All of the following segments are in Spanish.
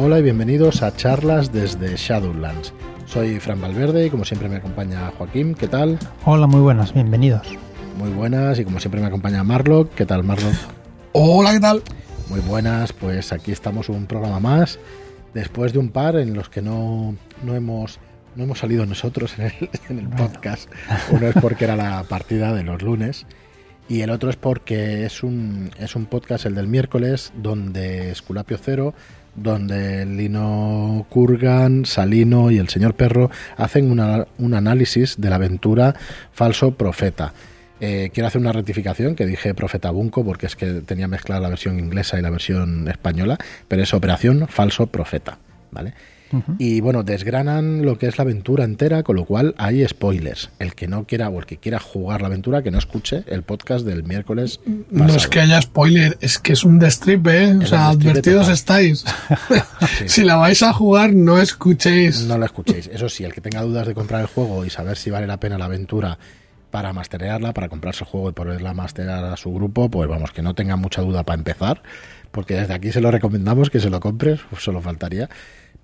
Hola y bienvenidos a charlas desde Shadowlands. Soy Fran Valverde y como siempre me acompaña Joaquín, ¿qué tal? Hola, muy buenas, bienvenidos. Muy buenas y como siempre me acompaña Marlock, ¿qué tal Marlock? Hola, ¿qué tal? Muy buenas, pues aquí estamos un programa más, después de un par en los que no, no hemos no hemos salido nosotros en el, en el podcast. Uno es porque era la partida de los lunes y el otro es porque es un, es un podcast, el del miércoles, donde Esculapio Cero, donde Lino Kurgan, Salino y el señor Perro hacen un análisis de la aventura Falso Profeta. Eh, quiero hacer una rectificación que dije Profeta Bunco porque es que tenía mezclada la versión inglesa y la versión española, pero es Operación Falso Profeta, ¿vale? Y bueno, desgranan lo que es la aventura entera, con lo cual hay spoilers. El que no quiera o el que quiera jugar la aventura, que no escuche el podcast del miércoles. No es pasado. que haya spoiler, es que es un destrip, ¿eh? O sea, destripe advertidos total. estáis. si la vais a jugar, no escuchéis. No lo escuchéis. Eso sí, el que tenga dudas de comprar el juego y saber si vale la pena la aventura para masterearla, para comprarse el juego y poderla masterar a su grupo, pues vamos, que no tenga mucha duda para empezar, porque desde aquí se lo recomendamos que se lo compres, solo faltaría,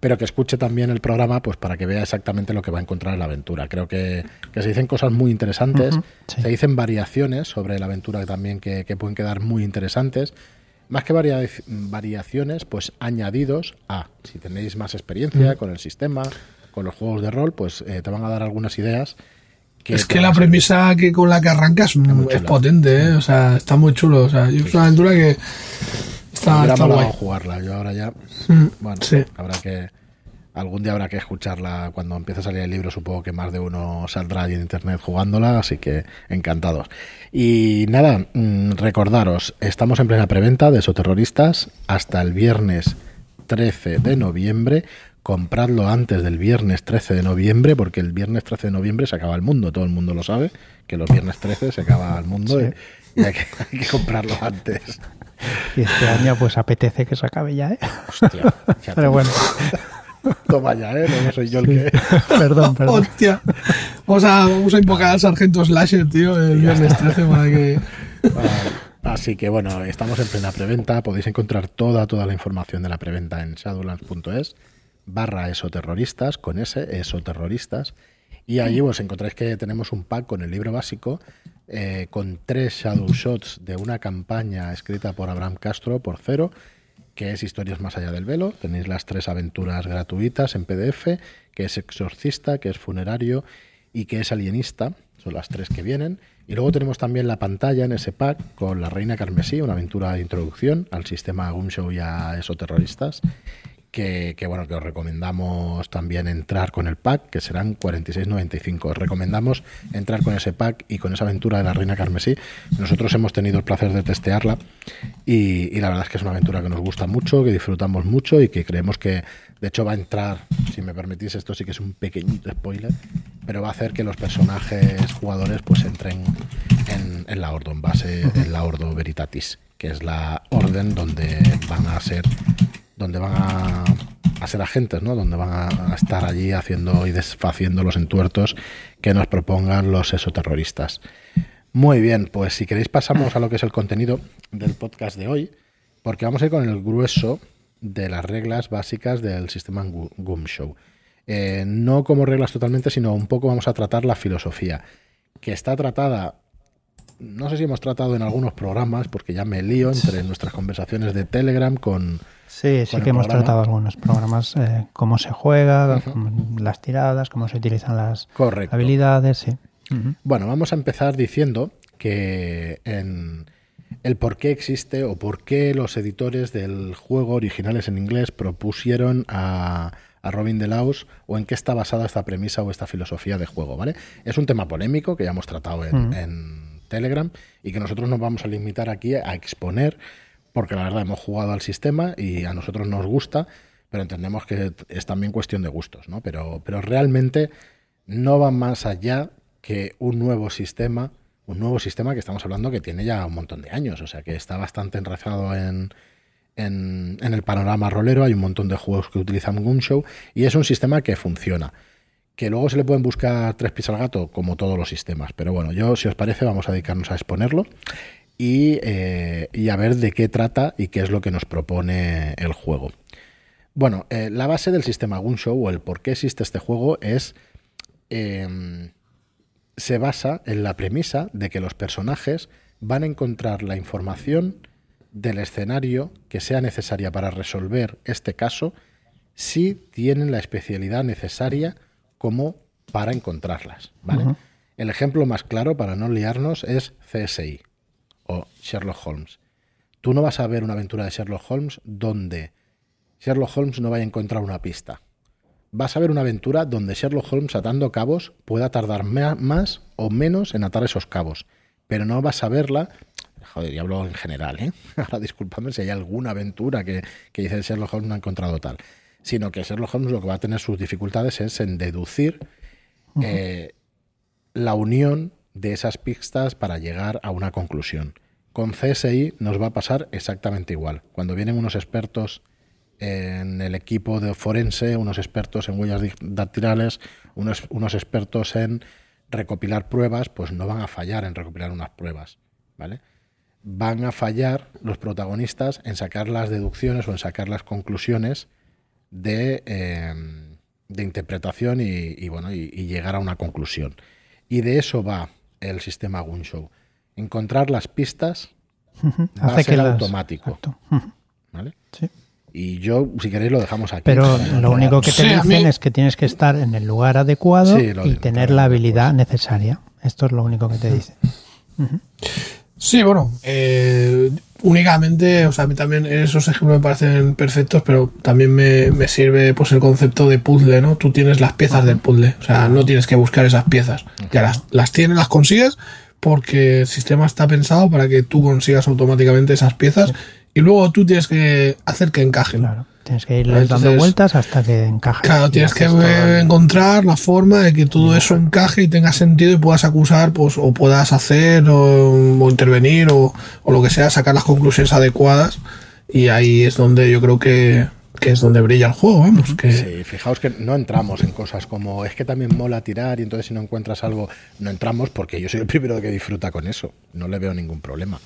pero que escuche también el programa pues para que vea exactamente lo que va a encontrar en la aventura. Creo que, que se dicen cosas muy interesantes, sí. se dicen variaciones sobre la aventura también que, que pueden quedar muy interesantes. Más que varia- variaciones, pues añadidos a, si tenéis más experiencia con el sistema, con los juegos de rol, pues eh, te van a dar algunas ideas. es que la premisa que con la que arrancas es potente, ¿eh? O sea, está muy chulo. O sea, es una aventura que está, está guay. jugarla. Yo ahora ya, Mm, bueno, sí. habrá que algún día habrá que escucharla cuando empiece a salir el libro. Supongo que más de uno saldrá ahí en internet jugándola, así que encantados. Y nada, mm, recordaros, estamos en plena preventa de Soterroristas hasta el viernes 13 de noviembre. Compradlo antes del viernes 13 de noviembre, porque el viernes 13 de noviembre se acaba el mundo. Todo el mundo lo sabe, que los viernes 13 se acaba el mundo Sí. y, y hay, que, hay que comprarlo antes. Y este año pues apetece que se acabe ya, ¿eh? Hostia, ya Pero bueno, Toma ya, ¿eh? No soy yo el que... perdón, perdón. Hostia. Vamos a, vamos a invocar al sargento Slasher, tío, el viernes 13 para que. Así que bueno, estamos en plena preventa. Podéis encontrar toda, toda la información de la preventa en shadowlands.es barra esoterroristas, con ese, esoterroristas. Y allí os encontráis que tenemos un pack con el libro básico, eh, con tres shadow shots de una campaña escrita por Abraham Castro por cero, que es Historias más allá del velo. Tenéis las tres aventuras gratuitas en PDF, que es Exorcista, que es Funerario y que es Alienista. Son las tres que vienen. Y luego tenemos también la pantalla en ese pack con La Reina Carmesí, una aventura de introducción al sistema Gumshow y a esoterroristas. Que, bueno, que os recomendamos también entrar con el pack, que serán 46.95. Os recomendamos entrar con ese pack y con esa aventura de la Reina Carmesí. Nosotros hemos tenido el placer de testearla y, la verdad es que es una aventura que nos gusta mucho, que disfrutamos mucho y que creemos que, de hecho, va a entrar, si me permitís, esto sí que es un pequeñito spoiler, pero va a hacer que los personajes jugadores pues entren en, en la Ordo, en base en la Ordo Veritatis, que es la orden donde van a ser donde van a, a ser agentes, ¿no? Donde van a, estar allí haciendo y desfaciendo los entuertos que nos propongan los exoterroristas. Muy bien, pues si queréis pasamos a lo que es el contenido del podcast de hoy, porque vamos a ir con el grueso de las reglas básicas del sistema Gu- Gum Show. Eh, no como reglas totalmente, sino un poco vamos a tratar la filosofía, que está tratada, no sé si hemos tratado en algunos programas, porque ya me lío entre nuestras conversaciones de Telegram con, Sí, sí que hemos programa. tratado algunos programas, eh, cómo se juega, cómo- las tiradas, cómo se utilizan las Correcto. habilidades, sí. Bueno, vamos a empezar diciendo que en el por qué existe o por qué los editores del juego originales en inglés propusieron a, a Robin DeLaus o en qué está basada esta premisa o esta filosofía de juego, ¿vale? Es un tema polémico que ya hemos tratado en, en Telegram y que nosotros nos vamos a limitar aquí a exponer porque la verdad hemos jugado al sistema y a nosotros nos gusta, pero entendemos que es también cuestión de gustos, ¿no? Pero, pero realmente no va más allá que un nuevo sistema, un nuevo sistema que estamos hablando que tiene ya un montón de años, o sea que está bastante enraizado en, en, el panorama rolero, hay un montón de juegos que utilizan Gumshow y es un sistema que funciona. Que luego se le pueden buscar tres pies al gato, como todos los sistemas. Pero bueno, yo, si os parece, vamos a dedicarnos a exponerlo y, eh, y a ver de qué trata y qué es lo que nos propone el juego. Bueno, eh, la base del sistema Gunshow o el por qué existe este juego es. em, se basa en la premisa de que los personajes van a encontrar la información del escenario que sea necesaria para resolver este caso si tienen la especialidad necesaria como para encontrarlas. ¿vale? El ejemplo más claro para no liarnos es CSI o Sherlock Holmes. Tú no vas a ver una aventura de Sherlock Holmes donde Sherlock Holmes no vaya a encontrar una pista. Vas a ver una aventura donde Sherlock Holmes atando cabos pueda tardar más o menos en atar esos cabos. Pero no vas a verla. Joder, y hablo en general, ¿eh? Ahora discúlpame si hay alguna aventura que, que dice Sherlock Holmes no ha encontrado tal. Sino que Sherlock Holmes lo que va a tener sus dificultades es en deducir eh, la unión de esas pistas para llegar a una conclusión. Con CSI nos va a pasar exactamente igual. Cuando vienen unos expertos en el equipo de forense, unos expertos en huellas dactilares, unos, unos expertos en recopilar pruebas, pues no van a fallar en recopilar unas pruebas, ¿vale? Van a fallar los protagonistas en sacar las deducciones o en sacar las conclusiones de, eh, de interpretación y, bueno y llegar a una conclusión. Y de eso va el sistema Gunshow. Encontrar las pistas va a ser las- automático. ¿vale? Sí. Y yo, si queréis, lo dejamos aquí. Pero lo único que te Sí, dicen mí- es que tienes que estar en el lugar adecuado Sí, y tener la pues. habilidad necesaria. Esto es lo único que te dicen. Sí, bueno, eh, únicamente, o sea, a mí también esos ejemplos me parecen perfectos, pero también me, me sirve pues el concepto de puzzle, ¿no? Tú tienes las piezas del puzzle, o sea, no tienes que buscar esas piezas, ya las, las tienes, las consigues, porque el sistema está pensado para que tú consigas automáticamente esas piezas y luego tú tienes que hacer que encajen. Claro. Tienes que irles dando vueltas hasta que encaje. Claro, tienes que encontrar la forma de que todo eso encaje y tenga sentido y puedas acusar, pues, o puedas hacer, o, o intervenir, o, o lo que sea, sacar las conclusiones adecuadas. Y ahí es donde yo creo que, que es donde brilla el juego, vamos. Que, Sí, fijaos que no entramos en cosas como es que también mola tirar y entonces si no encuentras algo, no entramos porque yo soy el primero que disfruta con eso. No le veo ningún problema.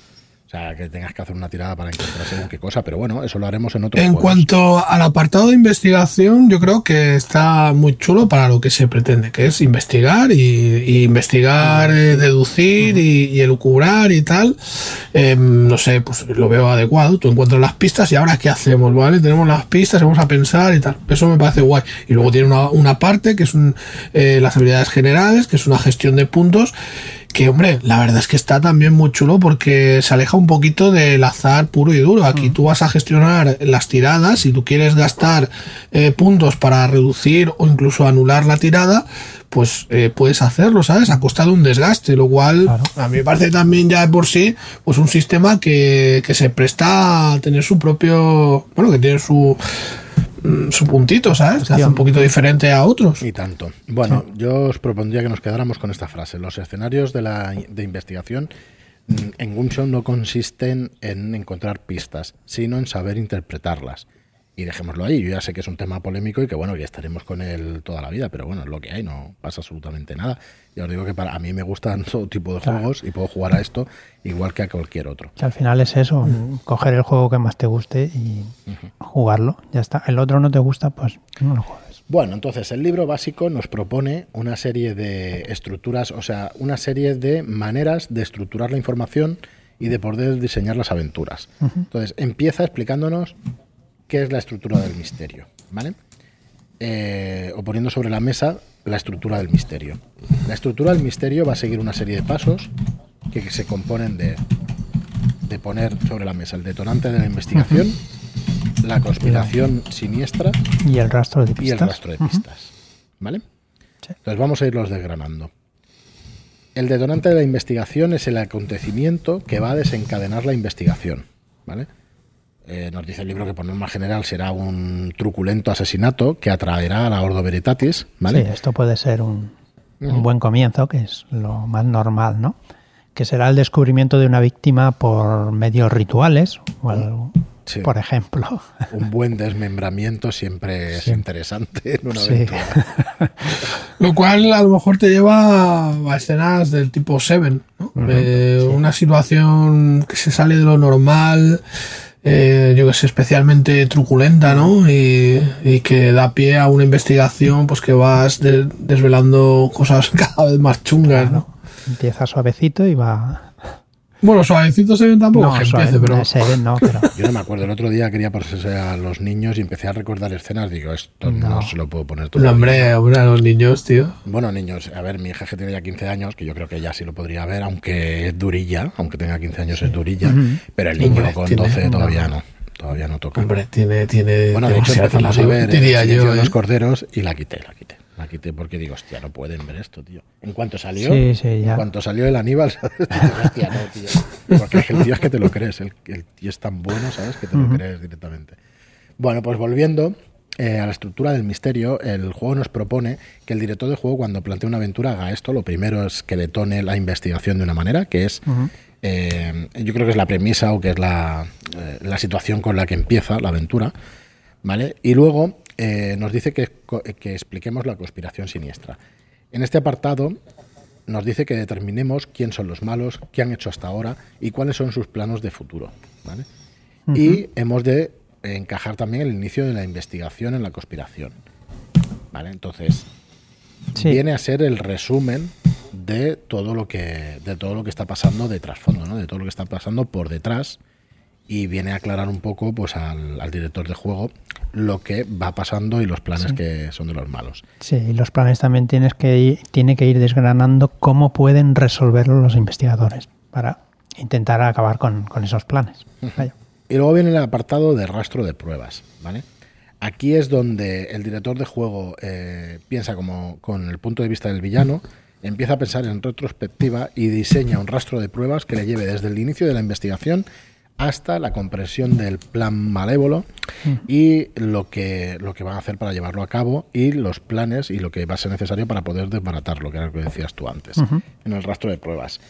O sea, que tengas que hacer una tirada para encontrar según qué cosa, pero bueno, eso lo haremos en otro En cuanto al apartado de investigación, yo creo que está muy chulo para lo que se pretende, que es investigar y, y investigar, eh, deducir y, y elucubrar y tal. Eh, no sé, pues lo veo adecuado. Tú encuentras las pistas y ahora qué hacemos, ¿vale? Tenemos las pistas, vamos a pensar y tal. Eso me parece guay. Y luego tiene una, una parte que es un, eh, las habilidades generales, que es una gestión de puntos que hombre, la verdad es que está también muy chulo porque se aleja un poquito del azar puro y duro. Aquí tú vas a gestionar las tiradas, si tú quieres gastar eh, puntos para reducir o incluso anular la tirada, pues eh, puedes hacerlo, ¿sabes? A costa de un desgaste, lo cual Claro. a mí me parece también ya de por sí pues un sistema que, que se presta a tener su propio, bueno, que tiene su mm, su puntito, ¿sabes? Hace un poquito diferente a otros. Y tanto. Bueno, yo os propondría que nos quedáramos con esta frase. Los escenarios de, la, de investigación mm, en Gunshow no consisten en encontrar pistas, sino en saber interpretarlas. Y dejémoslo ahí. Yo ya sé que es un tema polémico y que bueno, que estaremos con él toda la vida, pero bueno, es lo que hay, no pasa absolutamente nada. Ya os digo que para a mí me gustan todo tipo de juegos y puedo jugar a esto igual que a cualquier otro. Que al final es eso, coger el juego que más te guste y jugarlo. Ya está. El otro no te gusta, pues no lo juegues. Bueno, entonces el libro básico nos propone una serie de estructuras, o sea, una serie de maneras de estructurar la información y de poder diseñar las aventuras. Entonces empieza explicándonos qué es la estructura del misterio, ¿vale? Eh, o poniendo sobre la mesa la estructura del misterio. La estructura del misterio va a seguir una serie de pasos que, que se componen de, de poner sobre la mesa el detonante de la investigación, la conspiración siniestra, Y el rastro de y pistas. el rastro de Ujú. pistas. ¿Vale? Sí. Entonces vamos a irlos desgranando. El detonante de la investigación es el acontecimiento que va a desencadenar la investigación. ¿Vale? Eh, nos dice el libro que por norma general será un truculento asesinato que atraerá a la Ordo Veritatis. ¿vale? Sí, esto puede ser un, un buen comienzo, que es lo más normal, ¿no? Que será el descubrimiento de una víctima por medios rituales, o algo, Sí. por ejemplo. Un buen desmembramiento siempre es Sí. interesante en una Sí. aventura. Lo cual a lo mejor te lleva a escenas del tipo Seven, ¿no? Eh, Una situación que se sale de lo normal, eh, yo que sé, especialmente truculenta, ¿no? Y, y que da pie a una investigación, pues que vas de- desvelando cosas cada vez más chungas, ¿no? Empieza suavecito y va. Bueno, suavecito se ven tampoco no, que suave, empiece, pero se ve, no, pero. Yo no me acuerdo, el otro día quería ponerse a los niños y empecé a recordar escenas. Digo, esto no, No. se lo puedo poner todo. no, hombre, hombre, a los niños, tío. Bueno, niños, a ver, mi hija que tiene ya 15 años, que yo creo que ya sí lo podría ver, aunque es durilla, aunque tenga 15 años es durilla, pero el niño Hombre, con tiene- 12 todavía no, todavía no toca. Hombre, tiene, tiene Bueno, de hecho empezamos a ver el diría yo. de los ¿eh? corderos y la quité, la quité. La quité porque digo, hostia, no pueden ver esto, tío. En cuanto salió, Sí, sí, ya. en cuanto salió el Aníbal, hostia, no, tío. Porque el tío es que te lo crees, el, el tío es tan bueno, ¿sabes? Que te lo crees directamente. Bueno, pues volviendo eh, a la estructura del misterio, el juego nos propone que el director de juego cuando plantea una aventura haga esto. Lo primero es que detone la investigación de una manera, que es, eh, yo creo que es la premisa o que es la, eh, la situación con la que empieza la aventura, ¿vale? Y luego eh, nos dice que, que expliquemos la conspiración siniestra. En este apartado nos dice que determinemos quién son los malos, qué han hecho hasta ahora y cuáles son sus planos de futuro, ¿vale? Y hemos de encajar también el inicio de la investigación en la conspiración. ¿Vale? Entonces, Sí. viene a ser el resumen de todo lo que de todo lo que está pasando de trasfondo, ¿no? De todo lo que está pasando por detrás y viene a aclarar un poco pues al, al director de juego lo que va pasando y los planes que son de los malos. Sí, y los planes también tienes que ir, tiene que ir desgranando cómo pueden resolverlo los investigadores para intentar acabar con, con esos planes. Vaya. Y luego viene el apartado de rastro de pruebas, ¿vale? Aquí es donde el director de juego eh, piensa como con el punto de vista del villano, empieza a pensar en retrospectiva y diseña un rastro de pruebas que le lleve desde el inicio de la investigación hasta la comprensión del plan malévolo y lo que, lo que van a hacer para llevarlo a cabo y los planes y lo que va a ser necesario para poder desbaratarlo, que era lo que decías tú antes, en el rastro de pruebas.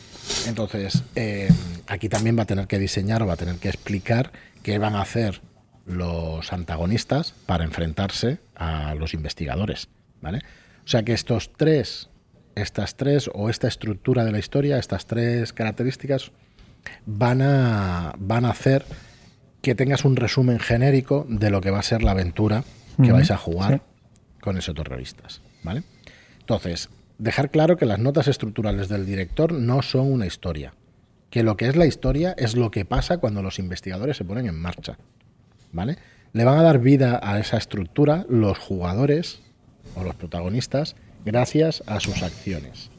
Entonces, eh, aquí también va a tener que diseñar o va a tener que explicar qué van a hacer los antagonistas para enfrentarse a los investigadores, ¿vale? O sea que estos tres, estas tres o esta estructura de la historia, estas tres características van a, van a hacer que tengas un resumen genérico de lo que va a ser la aventura que vais a jugar sí. con esos terroristas, ¿vale? Entonces, dejar claro que las notas estructurales del director no son una historia, que lo que es la historia es lo que pasa cuando los investigadores se ponen en marcha, ¿vale? Le van a dar vida a esa estructura los jugadores o los protagonistas gracias a sus acciones.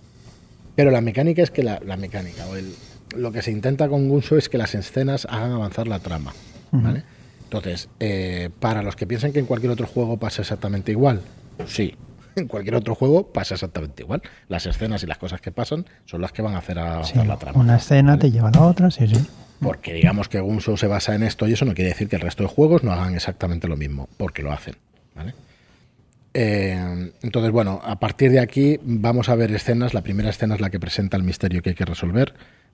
Pero la mecánica es que la, la mecánica o el, lo que se intenta con Gunso es que las escenas hagan avanzar la trama, ¿vale? Entonces, eh, para los que piensan que en cualquier otro juego pasa exactamente igual, sí, en cualquier otro juego pasa exactamente igual. Las escenas y las cosas que pasan son las que van a hacer avanzar Sí, la trama. una escena te lleva a la otra, sí, sí. Porque digamos que Gunso se basa en esto y eso no quiere decir que el resto de juegos no hagan exactamente lo mismo, porque lo hacen. ¿vale? Eh, entonces, bueno, a partir de aquí vamos a ver escenas. La primera escena es la que presenta el misterio que hay que resolver.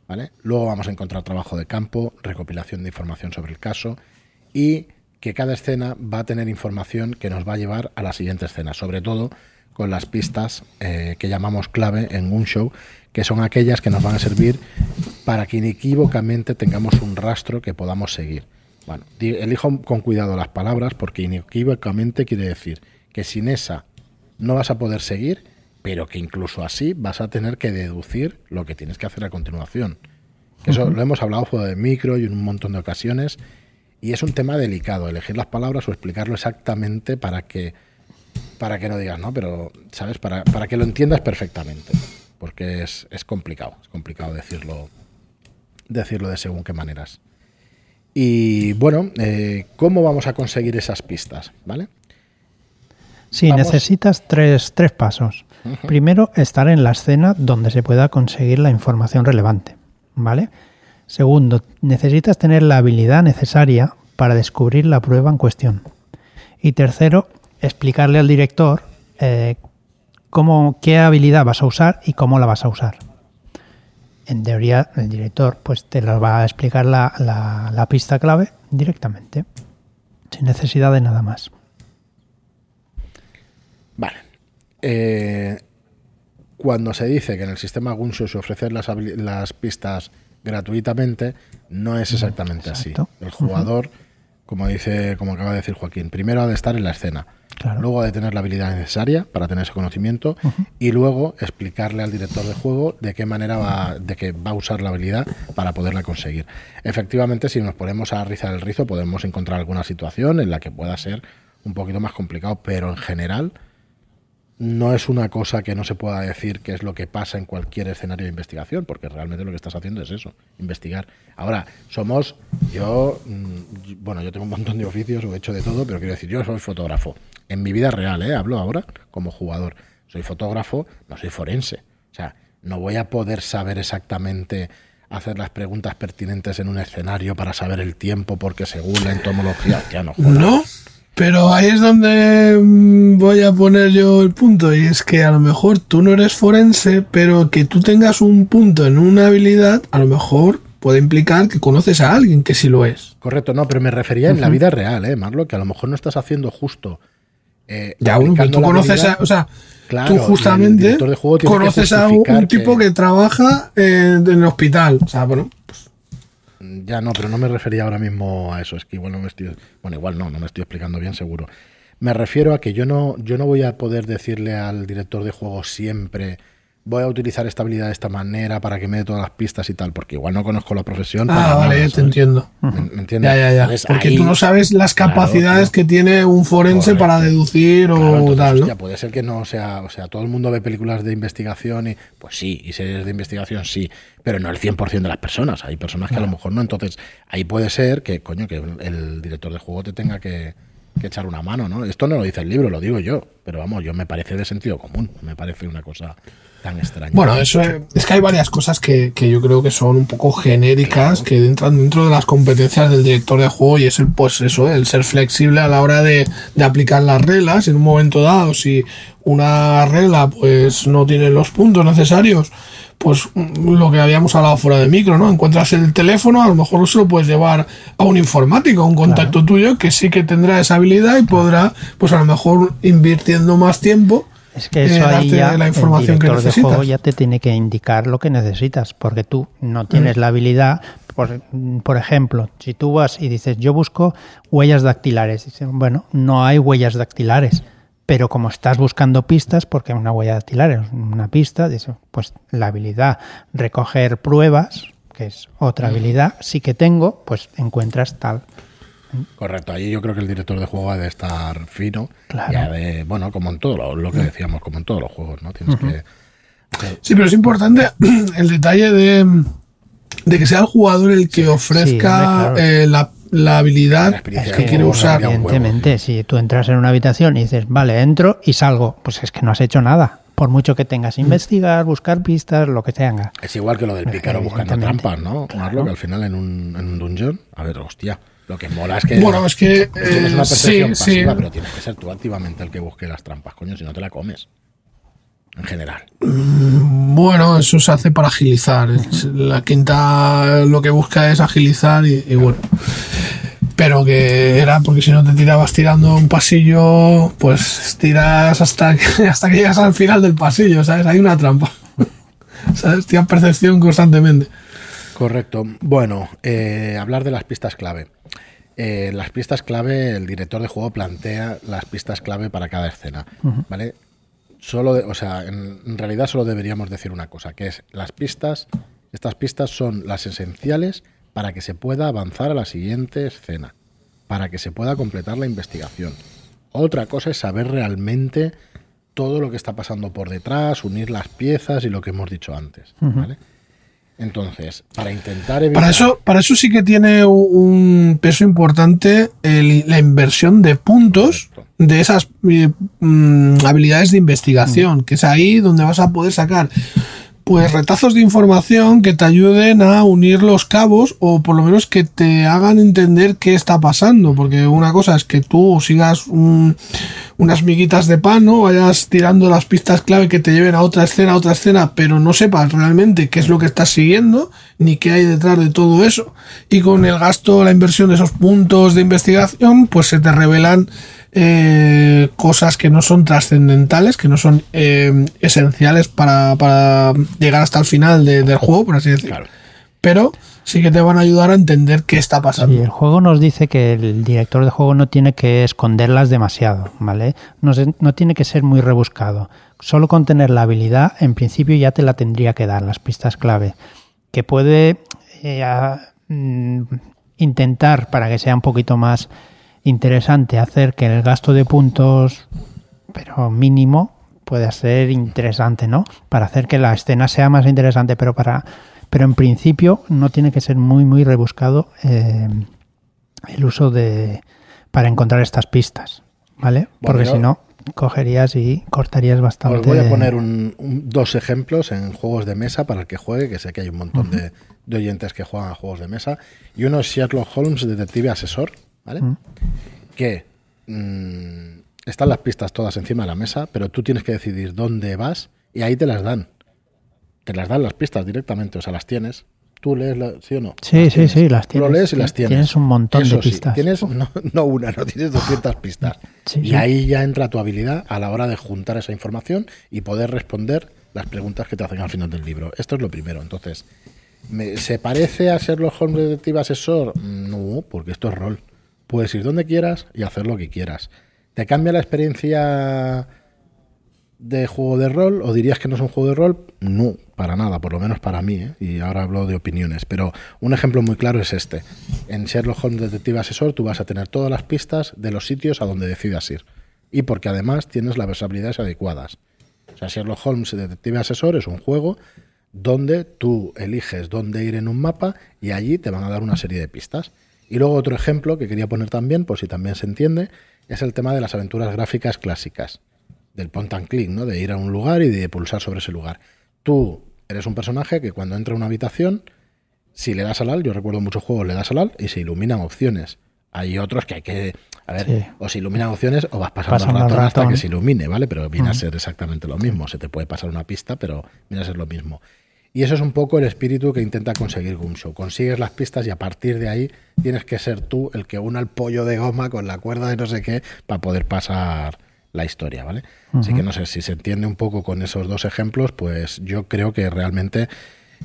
¿Vale? Luego vamos a encontrar trabajo de campo, recopilación de información sobre el caso y que cada escena va a tener información que nos va a llevar a la siguiente escena, sobre todo con las pistas eh, que llamamos clave en un show, que son aquellas que nos van a servir para que inequívocamente tengamos un rastro que podamos seguir. Bueno, elijo con cuidado las palabras porque inequívocamente quiere decir que sin esa no vas a poder seguir, pero que incluso así vas a tener que deducir lo que tienes que hacer a continuación. Eso lo hemos hablado fuera de micro y en un montón de ocasiones. Y es un tema delicado, elegir las palabras o explicarlo exactamente para que, para que no digas, ¿no? Pero, ¿sabes? Para, para que lo entiendas perfectamente. Porque es, es complicado, es complicado decirlo, decirlo de según qué maneras. Y bueno, eh, ¿cómo vamos a conseguir esas pistas? ¿Vale? Sí, Vamos. necesitas tres, tres pasos. Primero, estar en la escena donde se pueda conseguir la información relevante. ¿Vale? Segundo, necesitas tener la habilidad necesaria para descubrir la prueba en cuestión. Y tercero, explicarle al director eh, cómo, qué habilidad vas a usar y cómo la vas a usar. En teoría, el director pues te va a explicar la- la pista clave directamente, sin necesidad de nada más. Vale. Eh, cuando se dice que en el sistema Gunsho se ofrecen las, pistas gratuitamente, no es exactamente Exacto. así. El jugador, como dice, como acaba de decir Joaquín, primero ha de estar en la escena. Claro. Luego ha de tener la habilidad necesaria para tener ese conocimiento y luego explicarle al director de juego de qué manera va, de que va a usar la habilidad para poderla conseguir. Efectivamente, si nos ponemos a rizar el rizo, podemos encontrar alguna situación en la que pueda ser un poquito más complicado, pero en general no es una cosa que no se pueda decir que es lo que pasa en cualquier escenario de investigación, porque realmente lo que estás haciendo es eso, investigar. Ahora, somos, yo, mm, bueno, yo tengo un montón de oficios, o he hecho de todo, pero quiero decir, yo soy fotógrafo. En mi vida real, ¿eh? hablo ahora como jugador. Soy fotógrafo, no soy forense. O sea, no voy a poder saber exactamente hacer las preguntas pertinentes en un escenario para saber el tiempo, porque según la entomología, ya no. No, pero ahí es donde mm, voy a poner yo el punto, y es que a lo mejor tú no eres forense, pero que tú tengas un punto en una habilidad, a lo mejor puede implicar que conoces a alguien que sí lo es. Correcto, no, pero me refería en la vida real, ¿eh, Marlo? Que a lo mejor no estás haciendo justo. eh, Ya, bueno, tú conoces a, o sea, Claro, tú justamente de juego conoces a un, tipo que- que, trabaja eh, en el hospital. O sea, bueno, Ya no, pero no me refería ahora mismo a eso. Es que igual no me estoy. Bueno, igual no, no me estoy explicando bien, seguro. Me refiero a que yo no, yo no voy a poder decirle al director de juego siempre. Voy a utilizar esta habilidad de esta manera para que me dé todas las pistas y tal, porque igual no conozco la profesión. ah, nada, vale, ya te entiendo. ¿Me, me entiendes? Ya, ya, ya. Entonces, Porque ahí- tú no sabes las capacidades que tiene un forense Correcto. para deducir Claro, o entonces, tal, ¿no? hostia, puede ser que no sea, o sea, todo el mundo ve películas de investigación y pues sí, y series de investigación sí, pero no el 100% de las personas, hay personas que a lo mejor no, entonces ahí puede ser que coño que el director de juego te tenga que, que echar una mano, ¿no? Esto no lo dice el libro, lo digo yo, pero vamos, yo me parece de sentido común, no me parece una cosa tan extraña. Bueno, eso es, es que hay varias cosas que, que yo creo que son un poco genéricas, que entran dentro de las competencias del director de juego y es el, pues eso, el ser flexible a la hora de, de aplicar las reglas en un momento dado. Si una regla pues no tiene los puntos necesarios, pues mm, lo que habíamos hablado fuera de micro, ¿no? Encuentras el teléfono, a lo mejor se lo puedes llevar a un informático, a un contacto tuyo que sí que tendrá esa habilidad y podrá, pues a lo mejor invirtiendo más tiempo. Es que eso ahí ya la información el que de juego ya te tiene que indicar lo que necesitas, porque tú no Mm. tienes la habilidad. Por, por ejemplo, si tú vas y dices, yo busco huellas dactilares, dicen, bueno, no hay huellas dactilares, pero como estás buscando pistas, porque una huella dactilar es una pista, dice, pues la habilidad recoger pruebas, que es Mm. otra habilidad, sí que tengo, pues encuentras tal. Correcto, ahí yo creo que el director de juego ha de estar fino Claro. y ha de, bueno, como en todo lo, lo que decíamos, como en todos los juegos, ¿no? Tienes que Sí, pero es importante el detalle de, de que sea el jugador el que ofrezca hombre, claro. eh, la, la habilidad La experiencia que quiere usar. Evidentemente, si tú entras en una habitación y dices, vale, entro y salgo, pues es que no has hecho nada. Por mucho que tengas investigar, buscar pistas, lo que tenga. Es igual que lo del pícaro buscando trampas, ¿no? Claro. Marlo, que al final en un, en un dungeon, a ver, hostia, lo que mola es que Bueno, es que, tienes eh, una percepción sí, sí. pasiva, pero tienes que ser tú activamente el que busque las trampas, coño, si no te la comes. En general. Bueno, eso se hace para agilizar. Es- La quinta lo que busca es agilizar y, y bueno. Pero que era porque si no te tirabas tirando un pasillo, pues tiras hasta que, hasta que llegas al final del pasillo, ¿sabes? Hay una trampa. ¿Sabes? Tienes percepción constantemente. Correcto. Bueno, eh, hablar de las pistas clave. Eh, las pistas clave, el director de juego plantea las pistas clave para cada escena, ¿vale? Solo, de- o sea, en, en realidad solo deberíamos decir una cosa, que es las pistas, estas pistas son las esenciales para que se pueda avanzar a la siguiente escena, para que se pueda completar la investigación. Otra cosa es saber realmente todo lo que está pasando por detrás, unir las piezas y lo que hemos dicho antes, ¿vale? Entonces, para intentar evitar... Para eso, para eso sí que tiene un peso importante el- la inversión de puntos Correcto. de esas eh, mm, habilidades de investigación, que es ahí donde vas a poder sacar pues retazos de información que te ayuden a unir los cabos o por lo menos que te hagan entender qué está pasando, porque una cosa es que tú sigas un- unas miguitas de pan, ¿no? Vayas tirando las pistas clave que te lleven a otra escena, a otra escena, pero no sepas realmente qué es lo que estás siguiendo, ni qué hay detrás de todo eso. Y con el gasto, la inversión de esos puntos de investigación, pues se te revelan eh, cosas que no son trascendentales, que no son eh, esenciales para, para llegar hasta el final de- del juego, por así decirlo. Claro. pero sí que te van a ayudar a entender qué está pasando. Sí, el juego nos dice que el director de juego no tiene que esconderlas demasiado, ¿vale? No, se- no tiene que ser muy rebuscado. Solo con tener la habilidad, en principio ya te la tendría que dar, las pistas clave. Que puede eh, a- mm, intentar, para que sea un poquito más interesante, hacer que el gasto de puntos, pero mínimo, pueda ser interesante, ¿no? Para hacer que la escena sea más interesante, pero para pero en principio no tiene que ser muy muy rebuscado eh, el uso de para encontrar estas pistas, ¿vale? Bueno, Porque si no cogerías y cortarías bastante. Os voy a poner un- un- dos ejemplos en juegos de mesa para el que juegue, que sé que hay un montón de, de oyentes que juegan a juegos de mesa. Y uno es Sherlock Holmes, detective asesor, ¿vale? Que mm, están las pistas todas encima de la mesa, pero tú tienes que decidir dónde vas y ahí te las dan. Te las dan las pistas directamente, o sea, las tienes. Tú lees, la- ¿sí o no? Sí, Las sí, tienes. sí, las Tú lo tienes. lees y las tienes. Tienes un montón de Eso sí, pistas. tienes no, no una, no tienes 200 pistas. Sí, y sí. ahí ya entra tu habilidad a la hora de juntar esa información y poder responder las preguntas que te hacen al final del libro. Esto es lo primero. Entonces, ¿me- ¿se parece a Sherlock Holmes Detective Asesor? No, porque esto es rol. Puedes ir donde quieras y hacer lo que quieras. ¿Te cambia la experiencia de juego de rol o dirías que no es un juego de rol? No, para nada, por lo menos para mí, ¿eh? y ahora hablo de opiniones, pero un ejemplo muy claro es este. En Sherlock Holmes Detective Asesor tú vas a tener todas las pistas de los sitios a donde decidas ir y porque además tienes las habilidades adecuadas. O sea, Sherlock Holmes Detective Asesor es un juego donde tú eliges dónde ir en un mapa y allí te van a dar una serie de pistas. Y luego otro ejemplo que quería poner también, por si también se entiende, es el tema de las aventuras gráficas clásicas, del point and click, ¿no? de ir a un lugar y de pulsar sobre ese lugar. Tú eres un personaje que cuando entra a una habitación, si le das al al, yo recuerdo muchos juegos, le das al al y se iluminan opciones. Hay otros que hay que, a ver, Sí. o se iluminan opciones o vas pasando Pasando el ratón hasta que se ilumine, ¿vale? Pero viene a ser exactamente lo mismo. Se te puede pasar una pista, pero viene a ser lo mismo. Y eso es un poco el espíritu que intenta conseguir Gumshow. Consigues las pistas y a partir de ahí tienes que ser tú el que una el pollo de goma con la cuerda de no sé qué para poder pasar la historia, ¿vale? Así que no sé si se entiende un poco con esos dos ejemplos, pues yo creo que realmente,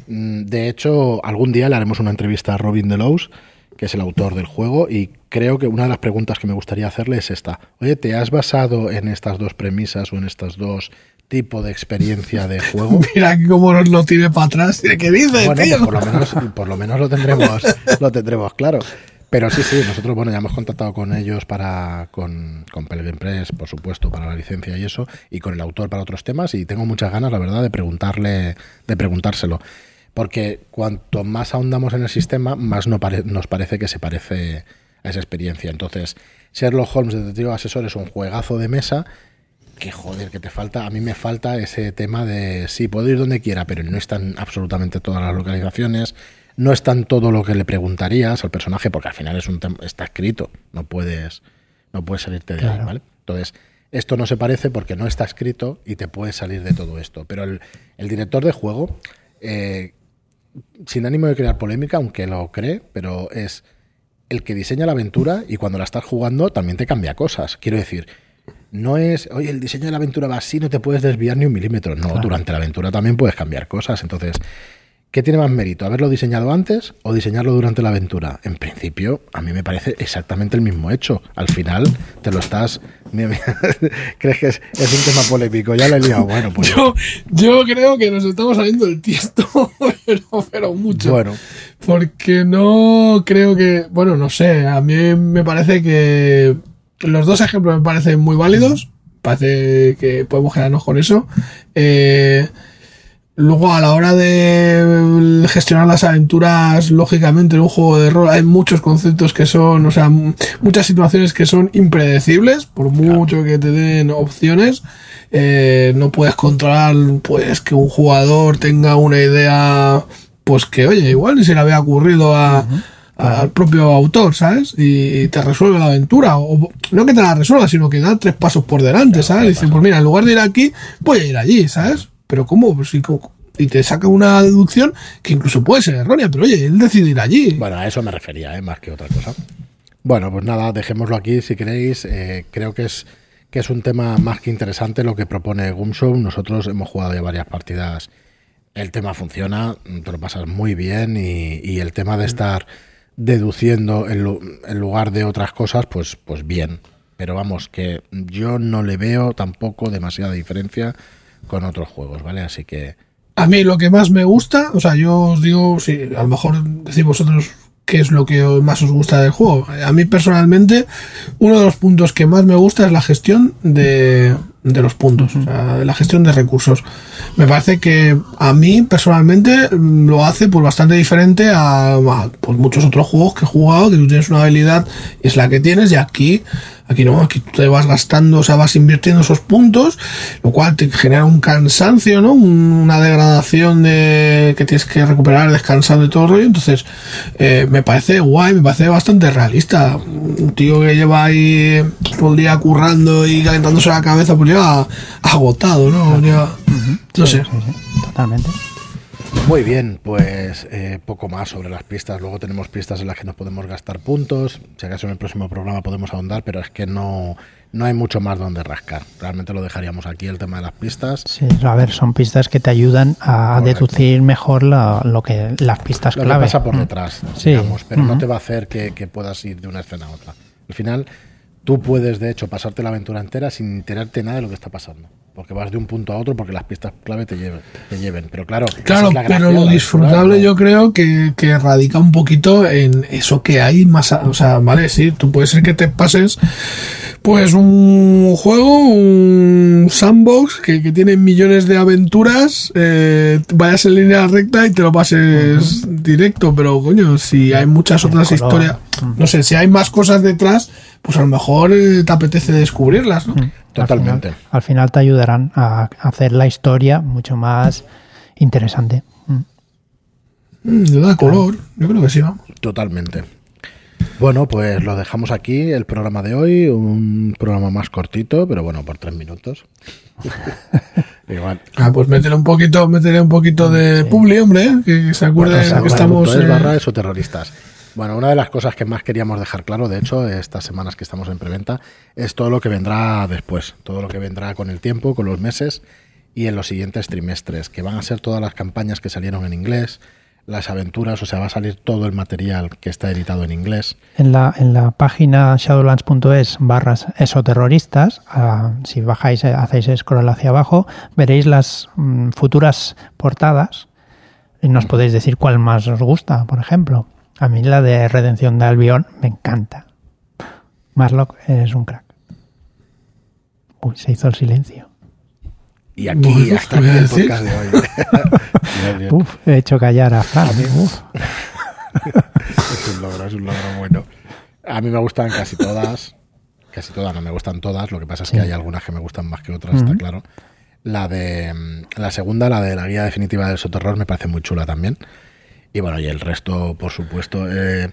mm, de hecho, algún día le haremos una entrevista a Robin Delos, que es el autor del juego, y creo que una de las preguntas que me gustaría hacerle es esta. Oye, ¿te has basado en estas dos premisas o en estos dos tipos de experiencia de juego? Mira cómo nos lo tire para atrás. ¿Qué dice, Bueno, tío? pues por lo menos, por lo, menos lo tendremos, lo tendremos claro. Pero sí, sí, nosotros bueno ya hemos contactado con ellos para con, con Pelgrim Press, por supuesto, para la licencia y eso, y con el autor para otros temas, y tengo muchas ganas, la verdad, de preguntarle, de preguntárselo. Porque cuanto más ahondamos en el sistema, más no pare- nos parece que se parece a esa experiencia. Entonces, Sherlock Holmes Detective Asesor es un juegazo de mesa que joder, que te falta, a mí me falta ese tema de sí, puedo ir donde quiera, pero no están absolutamente todas las localizaciones, no están todo lo que le preguntarías al personaje, porque al final es un está escrito, no puedes, no puedes salirte de ahí, Claro. ¿vale? Entonces, esto no se parece porque no está escrito y te puedes salir de todo esto. Pero el, el director de juego, eh, sin ánimo de crear polémica, aunque lo cree, pero es el que diseña la aventura y cuando la estás jugando también te cambia cosas. Quiero decir, no es, oye, el diseño de la aventura va así, no te puedes desviar ni un milímetro. No, Claro. durante la aventura también puedes cambiar cosas. Entonces, ¿qué tiene más mérito? ¿Haberlo diseñado antes o diseñarlo durante la aventura? En principio, a mí me parece exactamente el mismo hecho. Al final, te lo estás... ¿Crees que es, es un tema polémico? Ya lo he liado. Bueno, pues... Yo, yo creo que nos estamos saliendo del tiesto, pero, pero mucho. Bueno, Porque no creo que. Bueno, no sé. A mí me parece que. Los dos ejemplos me parecen muy válidos. Parece que podemos quedarnos con eso. Eh, luego, a la hora de gestionar las aventuras, lógicamente, en un juego de rol hay muchos conceptos que son. O sea, muchas situaciones que son impredecibles, por mucho que te den opciones. Eh, no puedes controlar, pues, que un jugador tenga una idea pues que oye, igual ni se le había ocurrido a, a- al propio autor, ¿sabes? Y te resuelve la aventura. O no que te la resuelva, sino que da tres pasos por delante, ¿sabes? Dice, pues mira, en lugar de ir aquí, voy a ir allí, ¿sabes? Pero ¿cómo? Pues y te saca una deducción que incluso puede ser errónea, pero oye, él decide ir allí. Bueno, a eso me refería, ¿eh? más que otra cosa. Bueno, pues nada, dejémoslo aquí si queréis. Eh, creo que es, que es un tema más que interesante lo que propone Gumshow. Nosotros hemos jugado ya varias partidas el tema funciona, te lo pasas muy bien y, y el tema de estar deduciendo en, en lugar de otras cosas, pues, pues bien. Pero vamos, que yo no le veo tampoco demasiada diferencia con otros juegos, ¿vale? Así que A mí lo que más me gusta, o sea, yo os digo, si a lo mejor decís vosotros qué es lo que más os gusta del juego. A mí personalmente, uno de los puntos que más me gusta es la gestión de, de los puntos, o sea, la gestión de recursos. Me parece que a mí personalmente lo hace pues bastante diferente a, a, pues, muchos otros juegos que he jugado, que tú tienes una habilidad, es la que tienes, y aquí Aquí no, aquí tú te vas gastando, o sea, vas invirtiendo esos puntos, lo cual te genera un cansancio, ¿no? Un- Una degradación de que tienes que recuperar descansando y todo el rollo. Entonces, eh, me parece guay, me parece bastante realista. Un tío que lleva ahí todo el día currando y calentándose la cabeza, pues llega agotado, ¿no? No sé. Sí, sí, totalmente. Muy bien, pues eh, poco más sobre las pistas. Luego tenemos pistas en las que nos podemos gastar puntos. Si acaso en el próximo programa podemos ahondar, pero es que no, no hay mucho más donde rascar. Realmente lo dejaríamos aquí el tema de las pistas. Sí, a ver, son pistas que te ayudan a Correcto. deducir mejor la- lo que las pistas Lo que clave. pasa por Mm. detrás, Sí. digamos, pero no te va a hacer que, que puedas ir de una escena a otra. Al final, tú puedes, de hecho, pasarte la aventura entera sin enterarte nada de lo que está pasando. Porque vas de un punto a otro porque las pistas clave te lleven. Te lleven. Pero claro, Claro, es la gracia pero lo disfrutable ¿no? yo creo que, que radica un poquito en eso que hay más, a- o sea, vale, sí, tú puede ser que te pases pues un juego, un sandbox que, que tiene millones de aventuras, eh, vayas en línea recta y te lo pases directo, pero coño, si hay muchas otras historias, no sé, si hay más cosas detrás, pues a lo mejor eh, te apetece descubrirlas, ¿no? Totalmente. Al final, al final te ayudarán a hacer la historia mucho más interesante. Mm. Le da color, yo creo que sí, vamos. Totalmente. Bueno, pues lo dejamos aquí, el programa de hoy, un programa más cortito, pero bueno, por tres minutos. Igual. Ah, pues métele un poquito, métele un poquito de publi, hombre, ¿eh? que, se acuerde que estamos. es eh, barra eso terroristas. Bueno, una de las cosas que más queríamos dejar claro, de hecho, estas semanas que estamos en preventa, es todo lo que vendrá después, todo lo que vendrá con el tiempo, con los meses y en los siguientes trimestres, que van a ser todas las campañas que salieron en inglés, las aventuras, o sea, va a salir todo el material que está editado en inglés. En la, en la página shadowlands.es barras esoterroristas, ah, si bajáis, eh, hacéis scroll hacia abajo, veréis las mm, futuras portadas y nos podéis decir cuál más os gusta, por ejemplo. A mí la de Redención de Albion me encanta. Marlock es un crack. Uy, se hizo el silencio. Y aquí, hasta aquí el podcast de hoy. Bien, bien. Uf, he hecho callar a Fran. Es un logro, es un logro bueno. A mí me gustan casi todas. Casi todas, no me gustan todas. Lo que pasa es que Sí. hay algunas que me gustan más que otras, está claro. La de mm, la segunda, la de la guía definitiva del soterror, me parece muy chula también. Y bueno, y el resto, por supuesto. eh,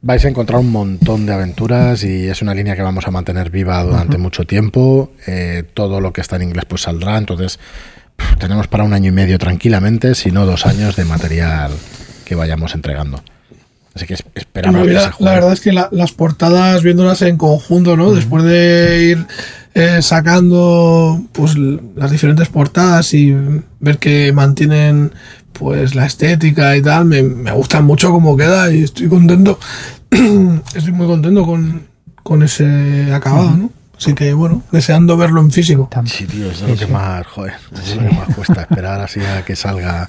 vais a encontrar un montón de aventuras y es una línea que vamos a mantener viva durante mucho tiempo. Eh, todo lo que está en inglés pues saldrá. Entonces, tenemos para un año y medio tranquilamente, si no dos años de material que vayamos entregando. Así que es- esperamos que la, la verdad es que la- las portadas, viéndolas en conjunto, ¿no? Después de ir eh, sacando pues las diferentes portadas y ver que mantienen pues la estética y tal, me, me gusta mucho cómo queda y estoy contento. estoy muy contento con, con ese acabado, ¿no? Así que bueno, deseando verlo en físico. Sí, tío, es lo que más, joder, es lo que más cuesta esperar así a que salga,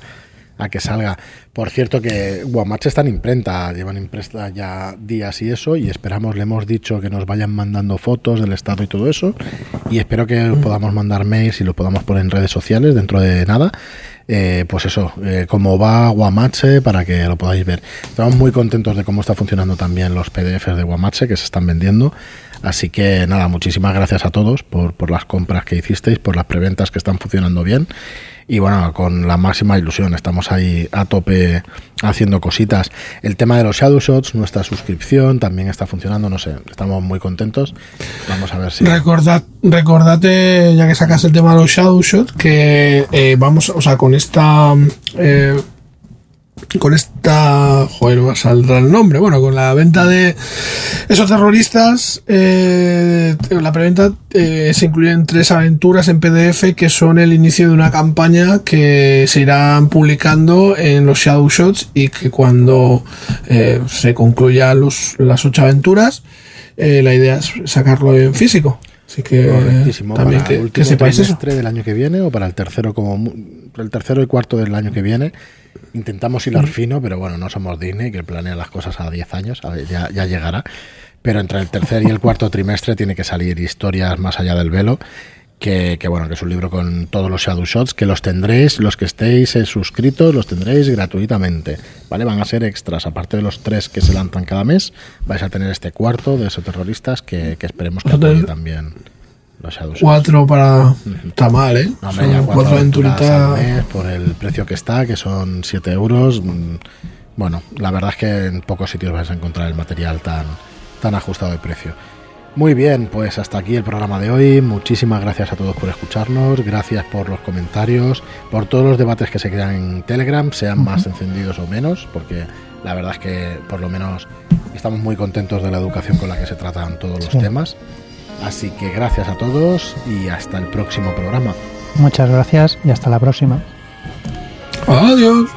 a que salga. Por cierto que Guamache está en imprenta, llevan imprenta ya días y eso, y esperamos, le hemos dicho que nos vayan mandando fotos del estado y todo eso, y espero que os podamos mandar mails y lo podamos poner en redes sociales dentro de nada. Eh, pues eso, eh, cómo va Guamache para que lo podáis ver. Estamos muy contentos de cómo está funcionando también los PDFs de Guamache que se están vendiendo. Así que nada, muchísimas gracias a todos por, por las compras que hicisteis, por las preventas que están funcionando bien. Y bueno, con la máxima ilusión, estamos ahí a tope haciendo cositas. El tema de los Shadow Shots, nuestra suscripción también está funcionando, no sé, estamos muy contentos. Vamos a ver si... Recordad, recordate, ya que sacas el tema de los Shadow Shot, que eh, vamos, o sea, con esta eh, con esta, joder, no saldrá el nombre, bueno, con la venta de esos terroristas, eh, la preventa eh, se incluyen tres aventuras en PDF que son el inicio de una campaña que se irán publicando en los Shadow Shots y que cuando eh, se concluyan las ocho aventuras, eh, la idea es sacarlo en físico. Así que Correctísimo. también para el que, último que sepáis eso. trimestre del año que viene o para el tercero como el tercero y cuarto del año que viene intentamos hilar fino pero bueno no somos Disney que planea las cosas a 10 años a ver, ya, ya llegará pero entre el tercer y el cuarto trimestre tiene que salir historias más allá del velo que, que, bueno que es un libro con todos los shadow shots que los tendréis los que estéis eh, suscritos los tendréis gratuitamente vale van a ser extras aparte de los tres que se lanzan cada mes vais a tener este cuarto de esos terroristas que, que esperemos que apoye también los shadow shots Cuatro para. Está mal, ¿eh? no, Son cuatro al aventuritas. mes por el precio que está, que son 7 euros. mm, Bueno, la verdad es que en pocos sitios vais a encontrar el material tan, tan ajustado de precio. Muy bien, pues hasta aquí el programa de hoy. Muchísimas gracias a todos por escucharnos, gracias por los comentarios, por todos los debates que se crean en Telegram, sean más encendidos o menos, porque la verdad es que por lo menos estamos muy contentos de la educación con la que se tratan todos los Sí. temas. Así que gracias a todos y hasta el próximo programa. Muchas gracias y hasta la próxima. Adiós.